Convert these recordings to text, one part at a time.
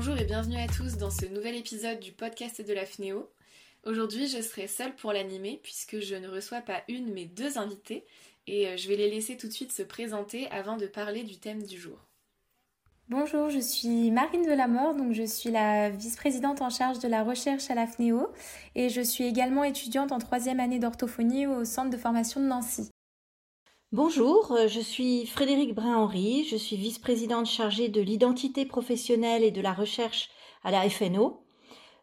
Bonjour et bienvenue à tous dans ce nouvel épisode du podcast de la FNEO. Aujourd'hui, je serai seule pour l'animer puisque je ne reçois pas une mais deux invités et euh, je vais les laisser tout de suite se présenter avant de parler du thème du jour. Bonjour, je suis Marine Delamore, donc je suis la vice-présidente en charge de la recherche à la FNEO et je suis également étudiante en troisième année d'orthophonie au centre de formation de Nancy. Bonjour, euh, je suis Frédéric Brun-Henri, je suis vice-présidente chargée de l'identité professionnelle et de la recherche à la FNO.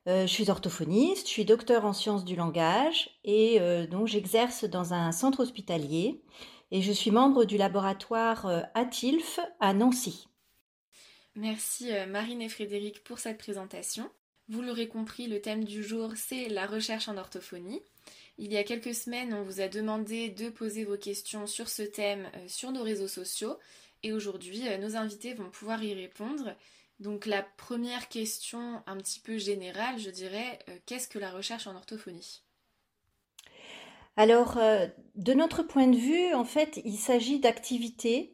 Euh, je suis orthophoniste, je suis docteur en sciences du langage et euh, donc j'exerce dans un centre hospitalier et je suis membre du laboratoire ATILF à Nancy. Merci Marine et Frédéric pour cette présentation. Vous l'aurez compris, le thème du jour c'est la recherche en orthophonie. Il y a quelques semaines, on vous a demandé de poser vos questions sur ce thème euh, sur nos réseaux sociaux et aujourd'hui, euh, nos invités vont pouvoir y répondre. Donc la première question un petit peu générale, je dirais, euh, qu'est-ce que la recherche en orthophonie? Alors, de notre point de vue, en fait, il s'agit d'activités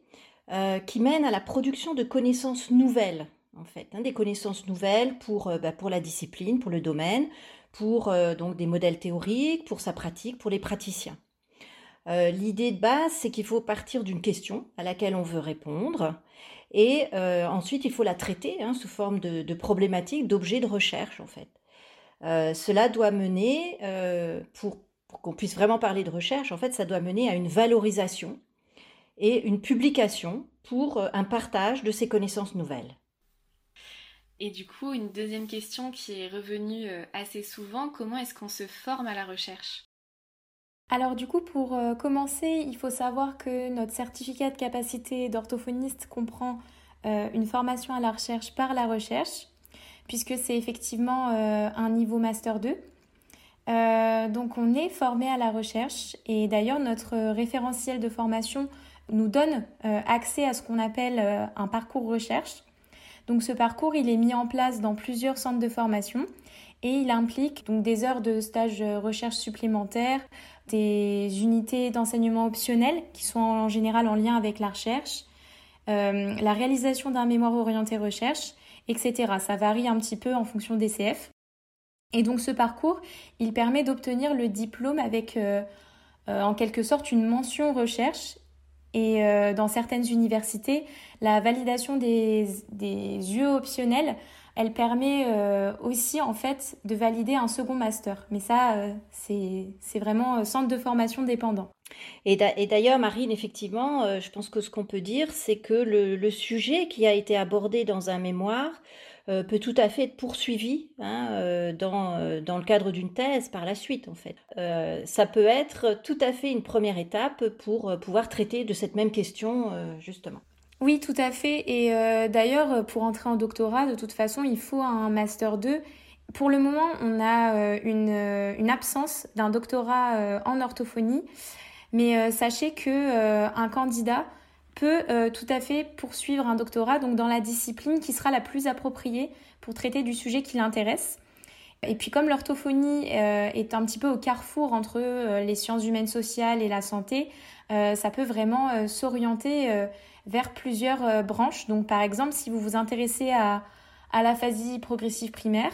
qui mènent à la production de connaissances nouvelles, en fait, hein, des connaissances nouvelles bah, pour la discipline, pour le domaine, pour euh, donc des modèles théoriques, pour sa pratique, pour les praticiens. Euh, l'idée de base, c'est qu'il faut partir d'une question à laquelle on veut répondre, et euh, ensuite il faut la traiter hein, sous forme de, problématiques, d'objets de recherche en fait. cela doit mener, pour, pour qu'on puisse vraiment parler de recherche, en fait, ça doit mener à une valorisation et une publication pour un partage de ces connaissances nouvelles. Et du coup, une deuxième question qui est revenue euh, assez souvent, comment est-ce qu'on se forme à la recherche? Alors du coup, pour euh, commencer, il faut savoir que notre certificat de capacité d'orthophoniste comprend euh, une formation à la recherche par la recherche, puisque c'est effectivement un niveau Master 2. donc on est formé à la recherche et d'ailleurs notre référentiel de formation nous donne accès à ce qu'on appelle un parcours recherche. Donc ce parcours, il est mis en place dans plusieurs centres de formation et il implique donc des heures de stage recherche supplémentaires, des unités d'enseignement optionnelles qui sont en général en lien avec la recherche, euh, la réalisation d'un mémoire orienté recherche, etc. Ça varie un petit peu en fonction des CF. Et donc ce parcours, il permet d'obtenir le diplôme avec euh, euh, en quelque sorte une mention recherche et euh, dans certaines universités, la validation des, des yeux optionnels, elle permet euh, aussi en fait de valider un second master. Mais ça, euh, c'est vraiment centre de formation dépendant. Et d'ailleurs, Marine, effectivement, je pense que ce qu'on peut dire, c'est que le, sujet qui a été abordé dans un mémoire euh, peut tout à fait être poursuivi hein, euh, dans, euh, dans, le cadre d'une thèse par la suite, en fait. ça peut être tout à fait une première étape pour pouvoir traiter de cette même question, justement. Oui, tout à fait. Et d'ailleurs, pour entrer en doctorat, de toute façon, il faut un master 2. Pour le moment, on a une, une absence d'un doctorat en orthophonie, mais sachez que un candidat peut euh, tout à fait poursuivre un doctorat donc dans la discipline qui sera la plus appropriée pour traiter du sujet qui l'intéresse. Et puis comme l'orthophonie euh, est un petit peu au carrefour entre euh, les sciences humaines sociales et la santé, ça peut vraiment s'orienter vers plusieurs branches. Donc par exemple, si vous vous intéressez à, à l'aphasie progressive primaire,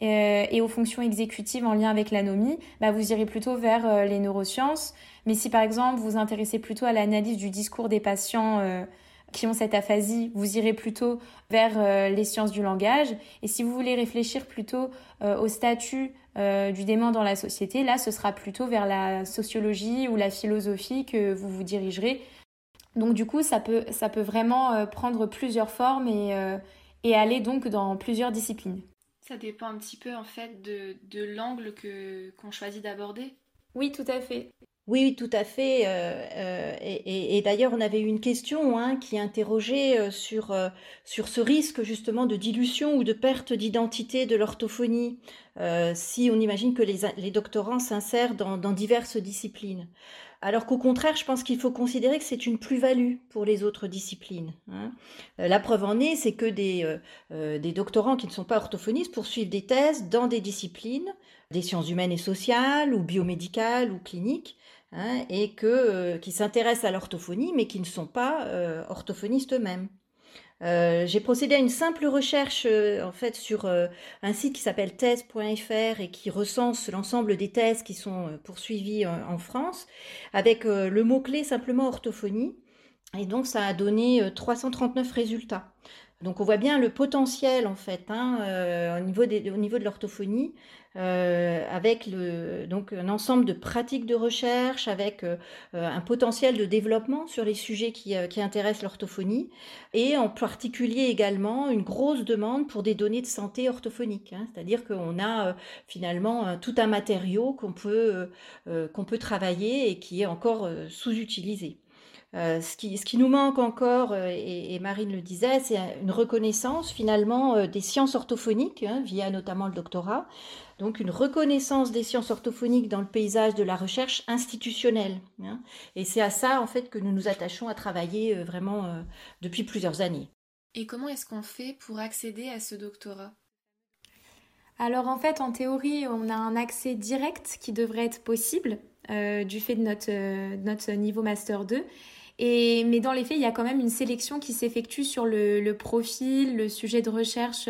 et aux fonctions exécutives en lien avec l'anomie, bah vous irez plutôt vers les neurosciences, mais si par exemple vous vous intéressez plutôt à l'analyse du discours des patients euh, qui ont cette aphasie, vous irez plutôt vers euh, les sciences du langage. Et si vous voulez réfléchir plutôt euh, au statut du dément dans la société, là ce sera plutôt vers la sociologie ou la philosophie que vous vous dirigerez. Donc du coup, ça peut, ça peut vraiment prendre plusieurs formes et, et aller donc dans plusieurs disciplines. Ça dépend un petit peu en fait de, de l'angle que qu'on choisit d'aborder. Oui, tout à fait. Oui, tout à fait. Euh, euh, et, d'ailleurs, on avait eu une question hein, qui interrogeait euh, sur, sur ce risque justement de dilution ou de perte d'identité de l'orthophonie, si on imagine que les, les doctorants s'insèrent dans, diverses disciplines. Alors qu'au contraire, je pense qu'il faut considérer que c'est une plus-value pour les autres disciplines. Hein. La preuve en est, c'est que des, des doctorants qui ne sont pas orthophonistes poursuivent des thèses dans des disciplines, des sciences humaines et sociales, ou biomédicales, ou cliniques, Hein, et que, euh, qui s'intéressent à l'orthophonie, mais qui ne sont pas euh, orthophonistes eux-mêmes. Euh, j'ai procédé à une simple recherche euh, en fait sur euh, un site qui s'appelle thèse.fr et qui recense l'ensemble des thèses qui sont poursuivies en France avec le mot-clé simplement orthophonie. Et donc ça a donné 339 résultats. Donc on voit bien le potentiel en fait hein, au, niveau au niveau de l'orthophonie. Euh, avec donc un ensemble de pratiques de recherche, avec euh, un potentiel de développement sur les sujets qui, euh, intéressent l'orthophonie, et en particulier également une grosse demande pour des données de santé orthophonique. Hein, C'est-à-dire qu'on a finalement tout un matériau qu'on peut, qu'on peut travailler et qui est encore sous-utilisé. Euh, ce, qui, ce, qui, nous manque encore, et, et, Marine le disait, c'est une reconnaissance finalement des sciences orthophoniques, hein, via notamment le doctorat, donc une reconnaissance des sciences orthophoniques dans le paysage de la recherche institutionnelle. Hein. Et c'est à ça en fait que nous nous attachons à travailler euh, vraiment euh, depuis plusieurs années. Et comment est-ce qu'on fait pour accéder à ce doctorat? Alors en fait, en théorie, on a un accès direct qui devrait être possible euh, du fait de notre, notre niveau Master 2. Mais dans les faits, il y a quand même une sélection qui s'effectue sur le, profil, le sujet de recherche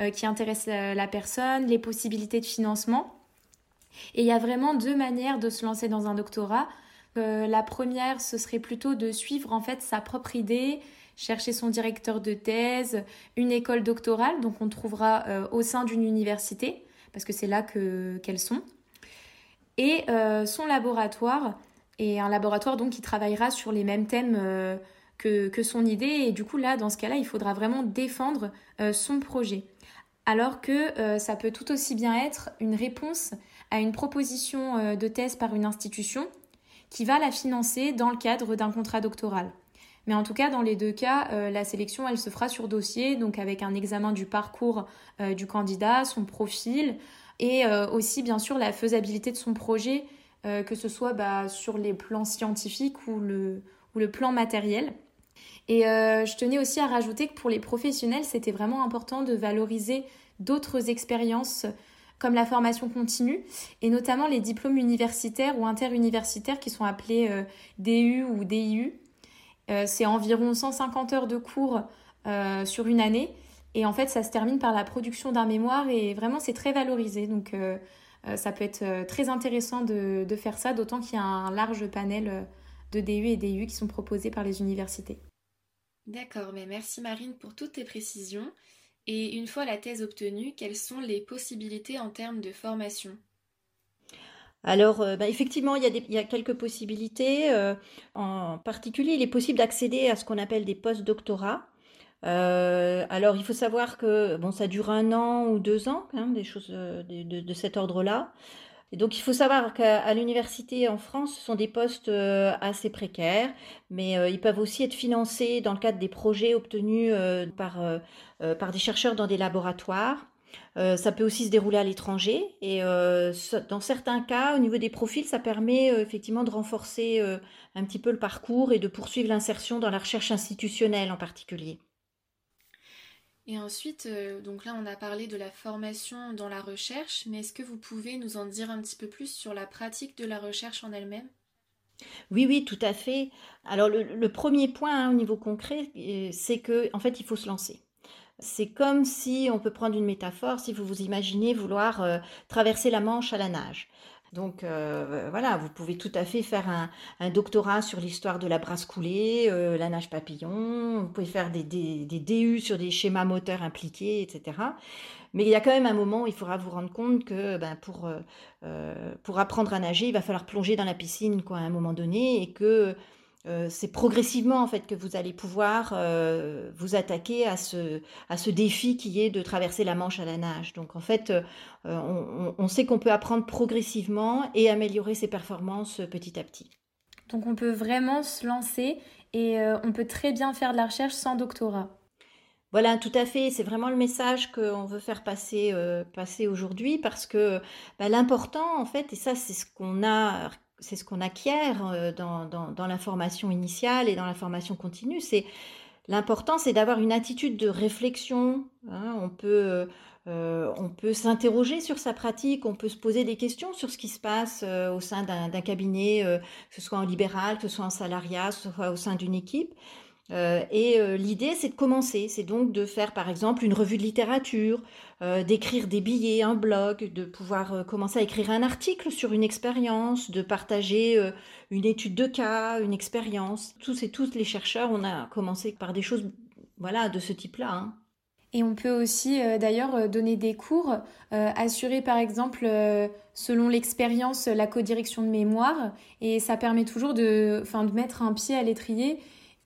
euh, qui intéresse la, personne, les possibilités de financement. Et il y a vraiment deux manières de se lancer dans un doctorat. Euh, la première, ce serait plutôt de suivre en fait sa propre idée, chercher son directeur de thèse, une école doctorale, donc on trouvera euh, au sein d'une université, parce que c'est là que, qu'elles sont, et son laboratoire, et un laboratoire donc qui travaillera sur les mêmes thèmes que, que, son idée, et du coup là, dans ce cas-là, il faudra vraiment défendre son projet alors que euh, ça peut tout aussi bien être une réponse à une proposition euh, de thèse par une institution qui va la financer dans le cadre d'un contrat doctoral. Mais en tout cas, dans les deux cas, euh, la sélection, elle se fera sur dossier, donc avec un examen du parcours du candidat, son profil, et aussi bien sûr la faisabilité de son projet, que ce soit bah, sur les plans scientifiques ou le, ou le plan matériel. Et je tenais aussi à rajouter que pour les professionnels, c'était vraiment important de valoriser d'autres expériences comme la formation continue et notamment les diplômes universitaires ou interuniversitaires qui sont appelés euh, DU ou DIU. Euh, c'est environ 150 heures de cours euh, sur une année et en fait ça se termine par la production d'un mémoire et vraiment c'est très valorisé donc ça peut être très intéressant de, de faire ça d'autant qu'il y a un large panel de DU et DIU qui sont proposés par les universités. D'accord, mais merci Marine pour toutes tes précisions. Et une fois la thèse obtenue, quelles sont les possibilités en termes de formation? Alors, euh, bah, effectivement, il y, a quelques possibilités. Euh, en particulier, il est possible d'accéder à ce qu'on appelle des post-doctorats. Euh, alors, il faut savoir que bon, ça dure un an ou deux ans, des choses de cet ordre-là. Et donc il faut savoir qu'à l'université en France, ce sont des postes euh, assez précaires, mais euh, ils peuvent aussi être financés dans le cadre des projets obtenus euh, par, par des chercheurs dans des laboratoires. ça peut aussi se dérouler à l'étranger et dans certains cas, au niveau des profils, ça permet effectivement de renforcer un petit peu le parcours et de poursuivre l'insertion dans la recherche institutionnelle en particulier. Et ensuite, euh, donc là, on a parlé de la formation dans la recherche, mais est-ce que vous pouvez nous en dire un petit peu plus sur la pratique de la recherche en elle-même? Oui, oui, tout à fait. Alors le, premier point hein, au niveau concret, euh, c'est que en fait, il faut se lancer. C'est comme si on peut prendre une métaphore, si vous vous imaginez vouloir euh, traverser la Manche à la nage. Donc euh, voilà, vous pouvez tout à fait faire un, doctorat sur l'histoire de la brasse coulée, euh, la nage papillon, vous pouvez faire des, des, DU sur des schémas moteurs impliqués, etc. Mais il y a quand même un moment où il faudra vous rendre compte que ben, pour, euh, pour apprendre à nager, il va falloir plonger dans la piscine quoi, à un moment donné et que euh, c'est progressivement en fait que vous allez pouvoir euh, vous attaquer à ce, à ce défi qui est de traverser la Manche à la nage. Donc en fait, euh, on, on, sait qu'on peut apprendre progressivement et améliorer ses performances petit à petit. Donc on peut vraiment se lancer et on peut très bien faire de la recherche sans doctorat. Voilà, tout à fait. C'est vraiment le message qu'on veut faire passer, passer aujourd'hui parce que bah, l'important, en fait, et ça, c'est ce qu'on a c'est ce qu'on acquiert euh, dans, dans, la formation initiale et dans la formation continue. C'est l'important, c'est d'avoir une attitude de réflexion. Hein. On peut, euh, on peut s'interroger sur sa pratique, on peut se poser des questions sur ce qui se passe euh, au sein d'un cabinet, que ce soit en libéral, que ce soit en salariat, que ce soit au sein d'une équipe. Euh, et euh, l'idée, c'est de commencer. C'est donc de faire, par exemple, une revue de littérature, euh, d'écrire des billets, un blog, de pouvoir commencer à écrire un article sur une expérience, de partager une étude de cas, une expérience. Tous et toutes les chercheurs, on a commencé par des choses voilà, de ce type-là. Hein. Et on peut aussi d'ailleurs donner des cours, assurer par exemple, selon l'expérience, la codirection de mémoire. Et ça permet toujours de, de mettre un pied à l'étrier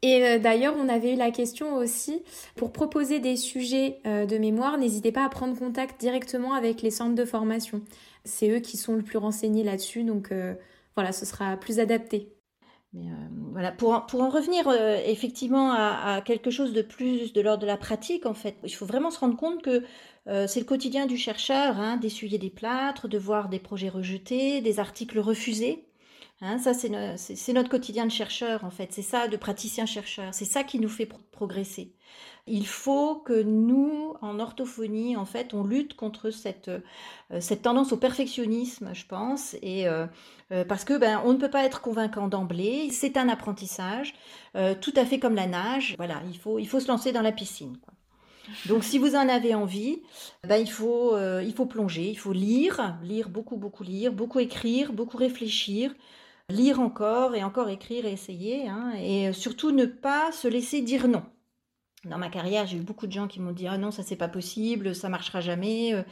et euh, d'ailleurs, on avait eu la question aussi, pour proposer des sujets euh, de mémoire, n'hésitez pas à prendre contact directement avec les centres de formation. C'est eux qui sont le plus renseignés là-dessus, donc euh, voilà, ce sera plus adapté. voilà, pour en, pour en revenir effectivement à, quelque chose de plus de l'ordre de la pratique, en fait, il faut vraiment se rendre compte que c'est le quotidien du chercheur, hein, d'essuyer des plâtres, de voir des projets rejetés, des articles refusés. Hein, ça, c'est, notre quotidien de chercheur, en fait. C'est ça, de praticien-chercheur. C'est ça qui nous fait progresser. Il faut que nous, en orthophonie, en fait, on lutte contre cette, euh, cette tendance au perfectionnisme, je pense, et euh, euh, parce que ben, on ne peut pas être convaincant d'emblée. C'est un apprentissage, tout à fait comme la nage. Voilà, il faut, il faut se lancer dans la piscine. Donc, si vous en avez envie, ben, il, faut, il faut plonger, il faut lire, lire beaucoup, beaucoup lire, beaucoup écrire, beaucoup réfléchir, lire encore et encore écrire et essayer, hein, et surtout ne pas se laisser dire non. Dans ma carrière, j'ai eu beaucoup de gens qui m'ont dit ah non ça c'est pas possible, ça marchera jamais, euh,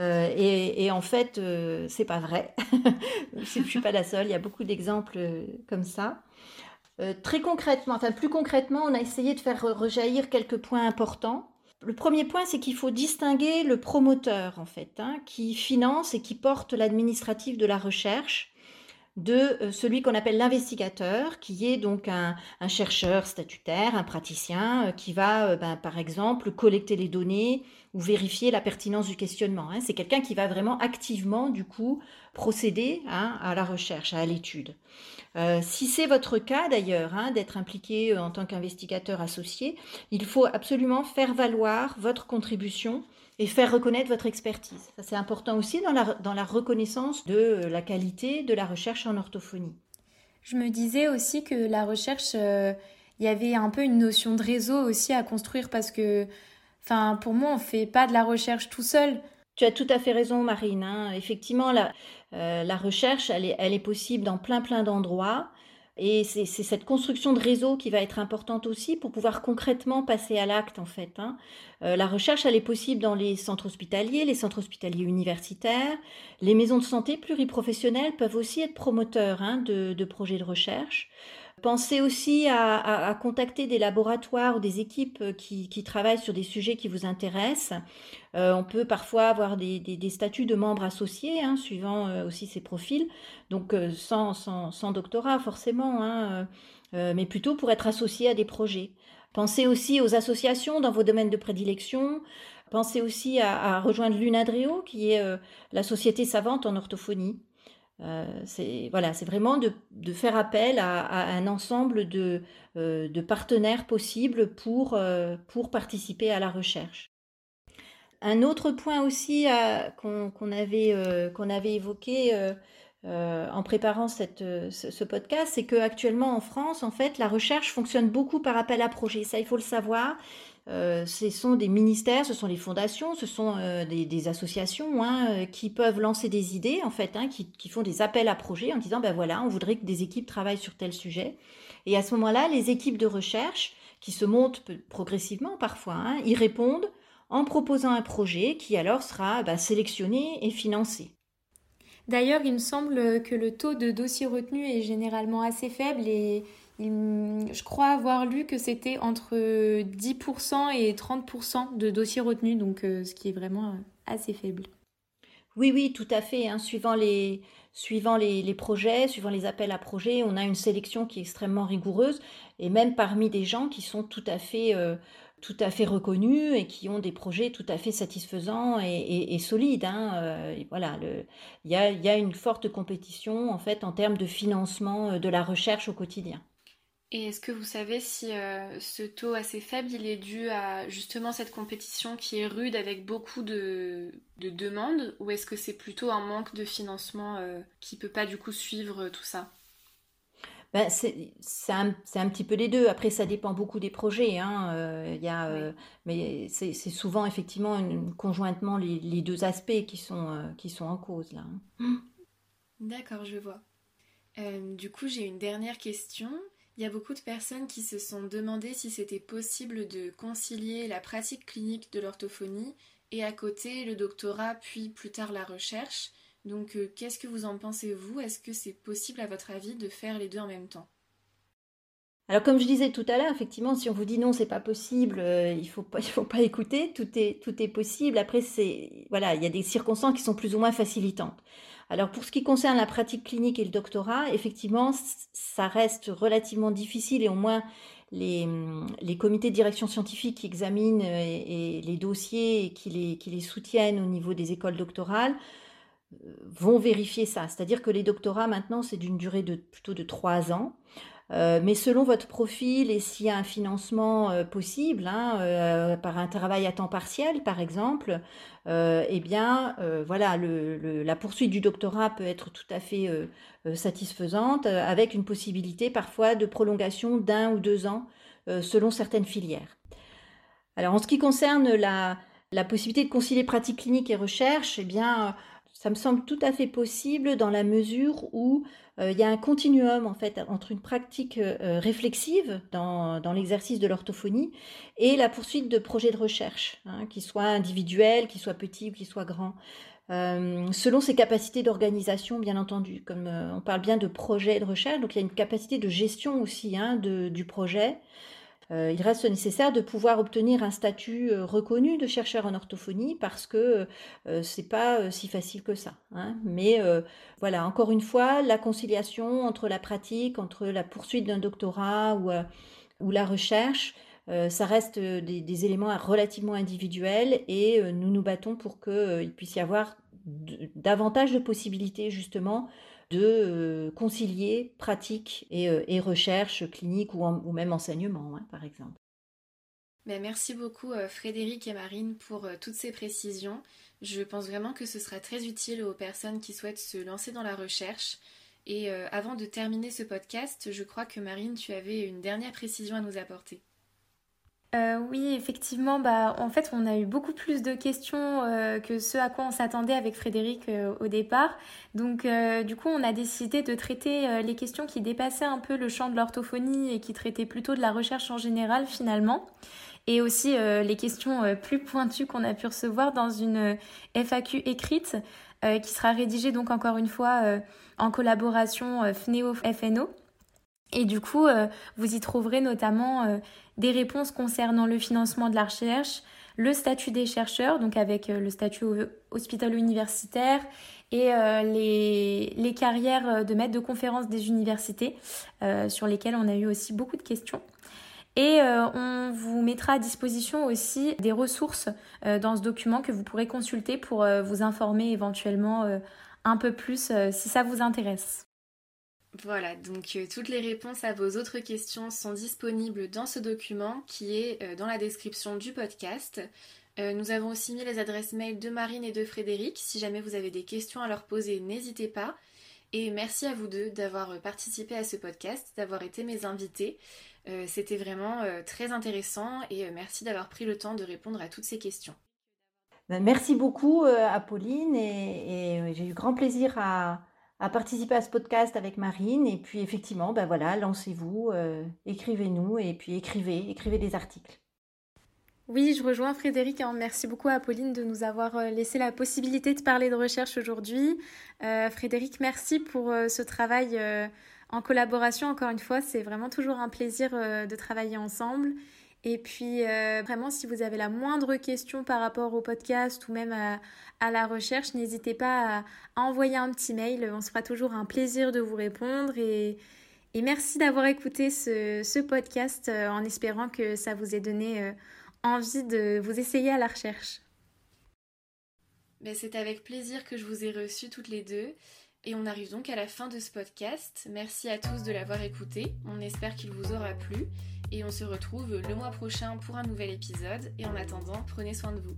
euh, et, en fait euh, c'est pas vrai. Je suis pas la seule, il y a beaucoup d'exemples comme ça. très concrètement, enfin plus concrètement, on a essayé de faire rejaillir quelques points importants. Le premier point, c'est qu'il faut distinguer le promoteur, en fait, hein, qui finance et qui porte l'administratif de la recherche, de euh, celui qu'on appelle l'investigateur, qui est donc un, chercheur statutaire, un praticien, euh, qui va, euh, ben, par exemple, collecter les données ou vérifier la pertinence du questionnement. Hein. C'est quelqu'un qui va vraiment activement, du coup, procéder hein, à la recherche, à l'étude. si c'est votre cas d'ailleurs, hein, d'être impliqué en tant qu'investigateur associé, il faut absolument faire valoir votre contribution et faire reconnaître votre expertise. Ça, c'est important aussi dans la, dans la reconnaissance de la qualité de la recherche en orthophonie. Je me disais aussi que la recherche, euh, il y avait un peu une notion de réseau aussi à construire parce que, enfin, pour moi, on fait pas de la recherche tout seul. Tu as tout à fait raison, Marine. Hein. Effectivement, la, euh, la recherche, elle est, elle est possible dans plein, plein d'endroits. Et c'est cette construction de réseau qui va être importante aussi pour pouvoir concrètement passer à l'acte en fait. Hein. Euh, la recherche, elle est possible dans les centres hospitaliers, les centres hospitaliers universitaires. Les maisons de santé pluriprofessionnelles peuvent aussi être promoteurs hein, de, de, projets de recherche. Pensez aussi à, contacter des laboratoires ou des équipes euh, qui, travaillent sur des sujets qui vous intéressent. Euh, on peut parfois avoir des, statuts de membres associés, hein, suivant euh, aussi ces profils, donc sans, sans, doctorat forcément, hein, mais plutôt pour être associé à des projets. Pensez aussi aux associations dans vos domaines de prédilection. Pensez aussi à, à rejoindre l'UNADREO, qui est la société savante en orthophonie. Euh, c'est voilà, c'est vraiment de, faire appel à, un ensemble de, euh, partenaires possibles pour, euh, pour participer à la recherche. Un autre point aussi qu'on avait, évoqué en préparant ce, podcast, c'est qu'actuellement en France, en fait, la recherche fonctionne beaucoup par appel à projet. Ça, il faut le savoir. Euh, ce sont des ministères, ce sont les fondations, ce sont euh, des, associations hein, euh, qui peuvent lancer des idées, en fait, hein, qui, font des appels à projets en disant, ben voilà, on voudrait que des équipes travaillent sur tel sujet. Et à ce moment-là, les équipes de recherche, qui se montent progressivement parfois, hein, y répondent en proposant un projet qui alors sera ben, sélectionné et financé. D'ailleurs, il me semble que le taux de dossiers retenus est généralement assez faible et je crois avoir lu que c'était entre 10% et 30% de dossiers retenus, donc euh, ce qui est vraiment euh, assez faible. Oui, oui, tout à fait. Hein. Suivant, les, suivant les, projets, suivant les appels à projets, on a une sélection qui est extrêmement rigoureuse, et même parmi des gens qui sont tout à fait, euh, tout à fait reconnus et qui ont des projets tout à fait satisfaisants et, solides. Hein. voilà, il y a, y a une forte compétition en fait en termes de financement de la recherche au quotidien. Et est-ce que vous savez si euh, ce taux assez faible, il est dû à justement cette compétition qui est rude avec beaucoup de, demandes, ou est-ce que c'est plutôt un manque de financement qui euh, qui peut pas du coup suivre tout ça? Ben, c'est un, un, petit peu des deux. Après, ça dépend beaucoup des projets. Hein. Euh, y a, euh, mais c'est souvent effectivement conjointement les, les, deux aspects qui sont, euh, qui sont en cause là. Hein. D'accord, je vois. du coup, j'ai une dernière question. Il y a beaucoup de personnes qui se sont demandé si c'était possible de concilier la pratique clinique de l'orthophonie et à côté le doctorat, puis plus tard la recherche. Donc euh, qu'est-ce que vous en pensez vous? Est-ce que c'est possible à votre avis de faire les deux en même temps? Alors comme je disais tout à l'heure, effectivement, si on vous dit non, c'est pas possible, euh, il faut pas, il faut pas écouter. Tout est, possible. Après, c'est voilà, il y a des circonstances qui sont plus ou moins facilitantes. Alors pour ce qui concerne la pratique clinique et le doctorat, effectivement, ça reste relativement difficile et au moins les, comités de direction scientifique qui examinent euh, et, les dossiers et qui les, qui les soutiennent au niveau des écoles doctorales vont vérifier ça. C'est-à-dire que les doctorats maintenant, c'est d'une durée de plutôt de trois ans. Euh, mais selon votre profil et s'il y a un financement euh, possible, hein, euh, par un travail à temps partiel par exemple, eh bien voilà, la poursuite du doctorat peut être tout à fait satisfaisante, avec une possibilité parfois de prolongation d'un ou deux ans selon certaines filières. Alors en ce qui concerne la, la possibilité de concilier pratique clinique et recherche, eh bien ça me semble tout à fait possible dans la mesure où euh, il y a un continuum en fait entre une pratique euh, réflexive dans, l'exercice de l'orthophonie et la poursuite de projets de recherche, hein, qui soient individuels, qui soient petits ou qui soient grands. Euh, selon ses capacités d'organisation, bien entendu. Comme on parle bien de projet de recherche, donc il y a une capacité de gestion aussi hein, du projet. Euh, il reste nécessaire de pouvoir obtenir un statut euh, reconnu de chercheur en orthophonie parce que euh, c'est pas si facile que ça. Hein. Mais voilà, encore une fois, la conciliation entre la pratique, entre la poursuite d'un doctorat ou, ou la recherche, ça reste des, des, éléments relativement individuels et nous nous battons pour qu'il puisse y avoir davantage de possibilités justement de euh, concilier pratique et, euh, recherche clinique ou, même enseignement, hein, par exemple. Ben, merci beaucoup euh, Frédéric et Marine pour toutes ces précisions. Je pense vraiment que ce sera très utile aux personnes qui souhaitent se lancer dans la recherche. Et avant de terminer ce podcast, je crois que Marine, tu avais une dernière précision à nous apporter. Euh, oui, effectivement, bah, en fait, on a eu beaucoup plus de questions euh, que ce à quoi on s'attendait avec Frédéric euh, au départ. Donc, du coup, on a décidé de traiter les questions qui dépassaient un peu le champ de l'orthophonie et qui traitaient plutôt de la recherche en général, finalement. Et aussi les questions plus pointues qu'on a pu recevoir dans une FAQ écrite qui sera rédigée, donc encore une fois, en collaboration FNEO-FNO. Et du coup, euh, vous y trouverez notamment euh, des réponses concernant le financement de la recherche, le statut des chercheurs, donc avec euh, le statut hospitalo-universitaire et les, les, carrières de maître de conférence des universités, sur lesquelles on a eu aussi beaucoup de questions. Et on vous mettra à disposition aussi des ressources dans ce document que vous pourrez consulter pour vous informer éventuellement un peu plus si ça vous intéresse. Voilà, donc euh, toutes les réponses à vos autres questions sont disponibles dans ce document qui est euh, dans la description du podcast. Euh, nous avons aussi mis les adresses mail de Marine et de Frédéric. Si jamais vous avez des questions à leur poser, n'hésitez pas. Et merci à vous deux d'avoir participé à ce podcast, d'avoir été mes invités. C'était vraiment très intéressant et merci d'avoir pris le temps de répondre à toutes ces questions. Ben, merci beaucoup, Apolline, et j'ai eu grand plaisir à, à participer à ce podcast avec Marine. Et puis effectivement, ben voilà, lancez-vous, euh, écrivez-nous et puis écrivez, écrivez des articles. Oui, je rejoins Frédéric. Hein. Merci beaucoup à Pauline de nous avoir euh, laissé la possibilité de parler de recherche aujourd'hui. Euh, Frédéric, merci pour ce travail en collaboration. Encore une fois, c'est vraiment toujours un plaisir de travailler ensemble. Et puis, euh, vraiment, si vous avez la moindre question par rapport au podcast ou même à, la recherche, n'hésitez pas à, envoyer un petit mail. On se fera toujours un plaisir de vous répondre. Et, merci d'avoir écouté ce, podcast euh, en espérant que ça vous ait donné euh, envie de vous essayer à la recherche. Ben, c'est avec plaisir que je vous ai reçus toutes les deux. Et on arrive donc à la fin de ce podcast. Merci à tous de l'avoir écouté. On espère qu'il vous aura plu et on se retrouve le mois prochain pour un nouvel épisode. Et en attendant, prenez soin de vous.